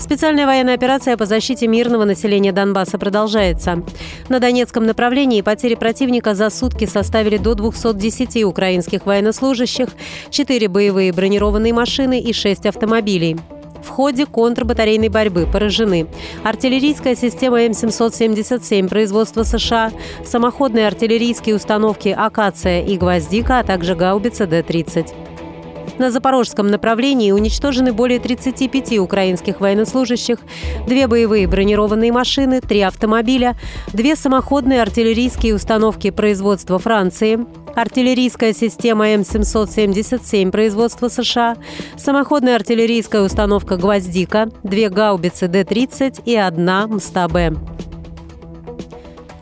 Специальная военная операция по защите мирного населения Донбасса продолжается. На Донецком направлении потери противника за сутки составили до 210 украинских военнослужащих, 4 боевые бронированные машины и 6 автомобилей. В ходе контрбатарейной борьбы поражены артиллерийская система М777 производства США, самоходные артиллерийские установки «Акация» и «Гвоздика», а также гаубица Д-30. На запорожском направлении уничтожены более 35 украинских военнослужащих, две боевые бронированные машины, три автомобиля, две самоходные артиллерийские установки производства Франции, артиллерийская система М777 производства США, самоходная артиллерийская установка «Гвоздика», две гаубицы Д-30 и одна МСТА-Б.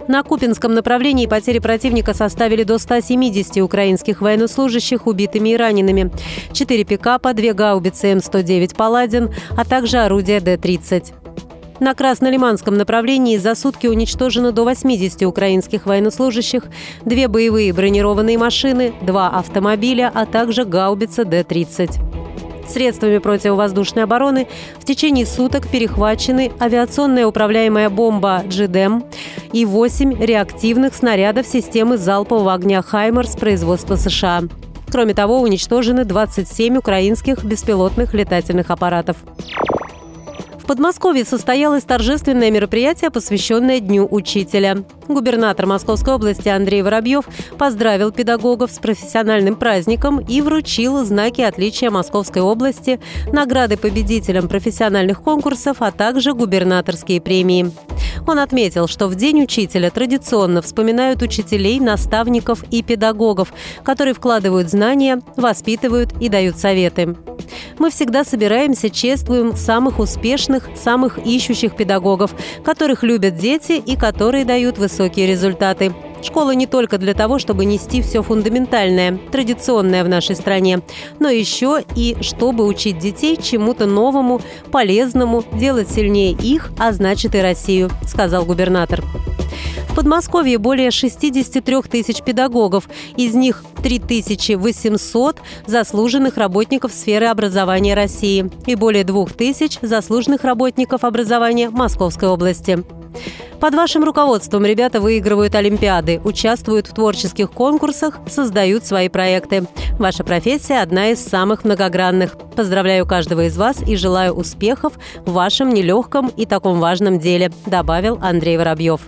На Купинском направлении потери противника составили до 170 украинских военнослужащих убитыми и ранеными. Четыре пикапа, две гаубицы М-109 «Паладин», а также орудия Д-30. На Краснолиманском направлении за сутки уничтожено до 80 украинских военнослужащих, две боевые бронированные машины, два автомобиля, а также гаубица Д-30. Средствами противовоздушной обороны в течение суток перехвачены авиационная управляемая бомба «Джидем» и 8 реактивных снарядов системы залпового огня «Хаймерс» производства США. Кроме того, уничтожены 27 украинских беспилотных летательных аппаратов. Подмосковье состоялось торжественное мероприятие, посвященное Дню учителя. Губернатор Московской области Андрей Воробьев поздравил педагогов с профессиональным праздником и вручил знаки отличия Московской области, награды победителям профессиональных конкурсов, а также губернаторские премии. Он отметил, что в День учителя традиционно вспоминают учителей, наставников и педагогов, которые вкладывают знания, воспитывают и дают советы. Мы всегда собираемся, чествуем самых успешных, самых ищущих педагогов, которых любят дети и которые дают высокие результаты. Школа не только для того, чтобы нести все фундаментальное, традиционное в нашей стране, но еще и чтобы учить детей чему-то новому, полезному, делать сильнее их, а значит и Россию, сказал губернатор. Подмосковье более 63 тысяч педагогов, из них 3800 заслуженных работников сферы образования России и более 2000 заслуженных работников образования Московской области. Под вашим руководством ребята выигрывают олимпиады, участвуют в творческих конкурсах, создают свои проекты. Ваша профессия – одна из самых многогранных. Поздравляю каждого из вас и желаю успехов в вашем нелегком и таком важном деле, добавил Андрей Воробьев.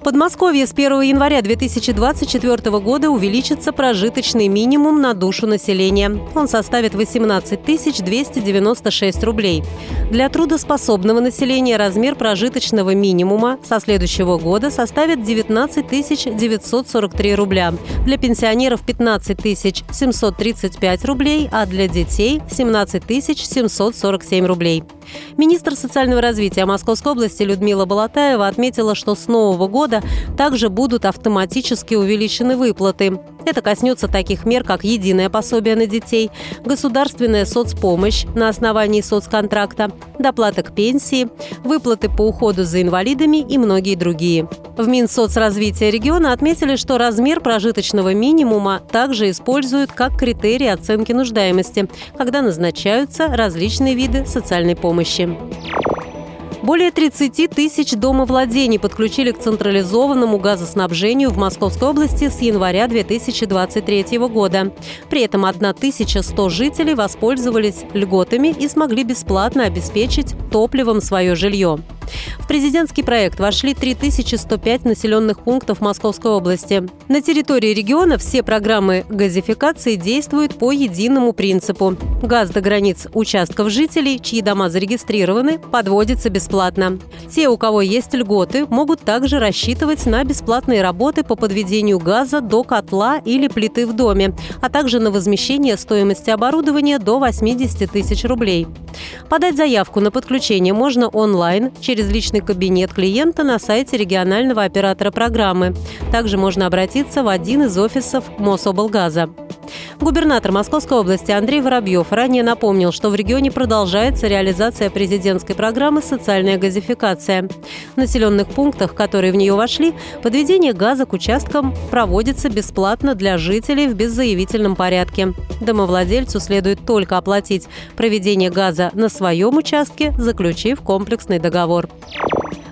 В Подмосковье с 1 января 2024 года увеличится прожиточный минимум на душу населения. Он составит 18 296 рублей. Для трудоспособного населения размер прожиточного минимума со следующего года составит 19 943 рубля. Для пенсионеров 15 735 рублей, а для детей 17 747 рублей. Министр социального развития Московской области Людмила Балатаева отметила, что с нового года также будут автоматически увеличены выплаты. Это коснется таких мер, как единое пособие на детей, государственная соцпомощь на основании соцконтракта, доплата к пенсии, выплаты по уходу за инвалидами и многие другие. В Минсоцразвития региона отметили, что размер прожиточного минимума также используют как критерий оценки нуждаемости, когда назначаются различные виды социальной помощи. Более 30 тысяч домовладений подключили к централизованному газоснабжению в Московской области с января 2023 года. При этом 1100 жителей воспользовались льготами и смогли бесплатно обеспечить топливом свое жилье. В президентский проект вошли 3105 населенных пунктов Московской области. На территории региона все программы газификации действуют по единому принципу. Газ до границ участков жителей, чьи дома зарегистрированы, подводится бесплатно. Те, у кого есть льготы, могут также рассчитывать на бесплатные работы по подведению газа до котла или плиты в доме, а также на возмещение стоимости оборудования до 80 тысяч рублей. Подать заявку на подключение можно онлайн через личный кабинет клиента на сайте регионального оператора программы. Также можно обратиться в один из офисов Мособлгаза. Губернатор Московской области Андрей Воробьев ранее напомнил, что в регионе продолжается реализация президентской программы «Социальная газификация». В населенных пунктах, которые в нее вошли, подведение газа к участкам проводится бесплатно для жителей в беззаявительном порядке. Домовладельцу следует только оплатить проведение газа на своем участке, заключив комплексный договор.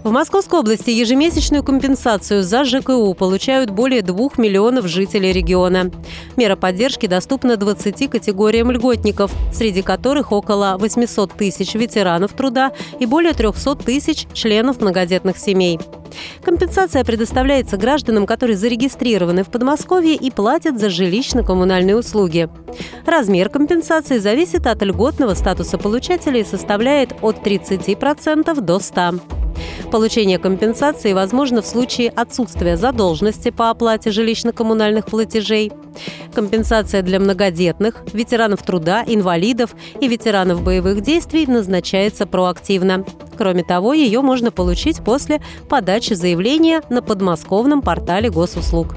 В Московской области ежемесячную компенсацию за ЖКУ получают более 2 миллионов жителей региона. Мера поддержки доступна 20 категориям льготников, среди которых около 800 тысяч ветеранов труда и более 300 тысяч членов многодетных семей. Компенсация предоставляется гражданам, которые зарегистрированы в Подмосковье и платят за жилищно-коммунальные услуги. Размер компенсации зависит от льготного статуса получателя и составляет от 30% до 100%. Получение компенсации возможно в случае отсутствия задолженности по оплате жилищно-коммунальных платежей. Компенсация для многодетных, ветеранов труда, инвалидов и ветеранов боевых действий назначается проактивно. Кроме того, ее можно получить после подачи заявления на подмосковном портале госуслуг.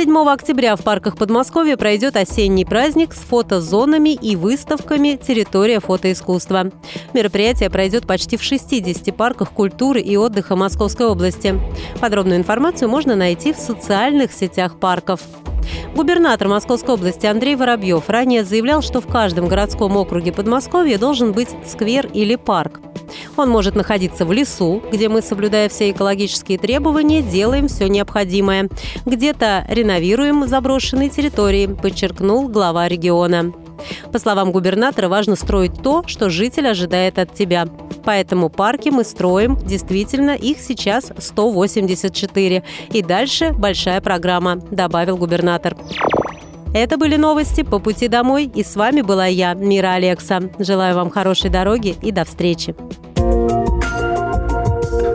7 октября в парках Подмосковья пройдет осенний праздник с фотозонами и выставками «Территория фотоискусства». Мероприятие пройдет почти в 60 парках культуры и отдыха Московской области. Подробную информацию можно найти в социальных сетях парков. Губернатор Московской области Андрей Воробьев ранее заявлял, что в каждом городском округе Подмосковья должен быть сквер или парк. Он может находиться в лесу, где мы, соблюдая все экологические требования, делаем все необходимое. Где-то реновируем заброшенные территории, подчеркнул глава региона. По словам губернатора, важно строить то, что житель ожидает от тебя. Поэтому парки мы строим, действительно, их сейчас 184. И дальше большая программа, добавил губернатор. Это были новости по пути домой, и с вами была я, Мира Алекса. Желаю вам хорошей дороги и до встречи.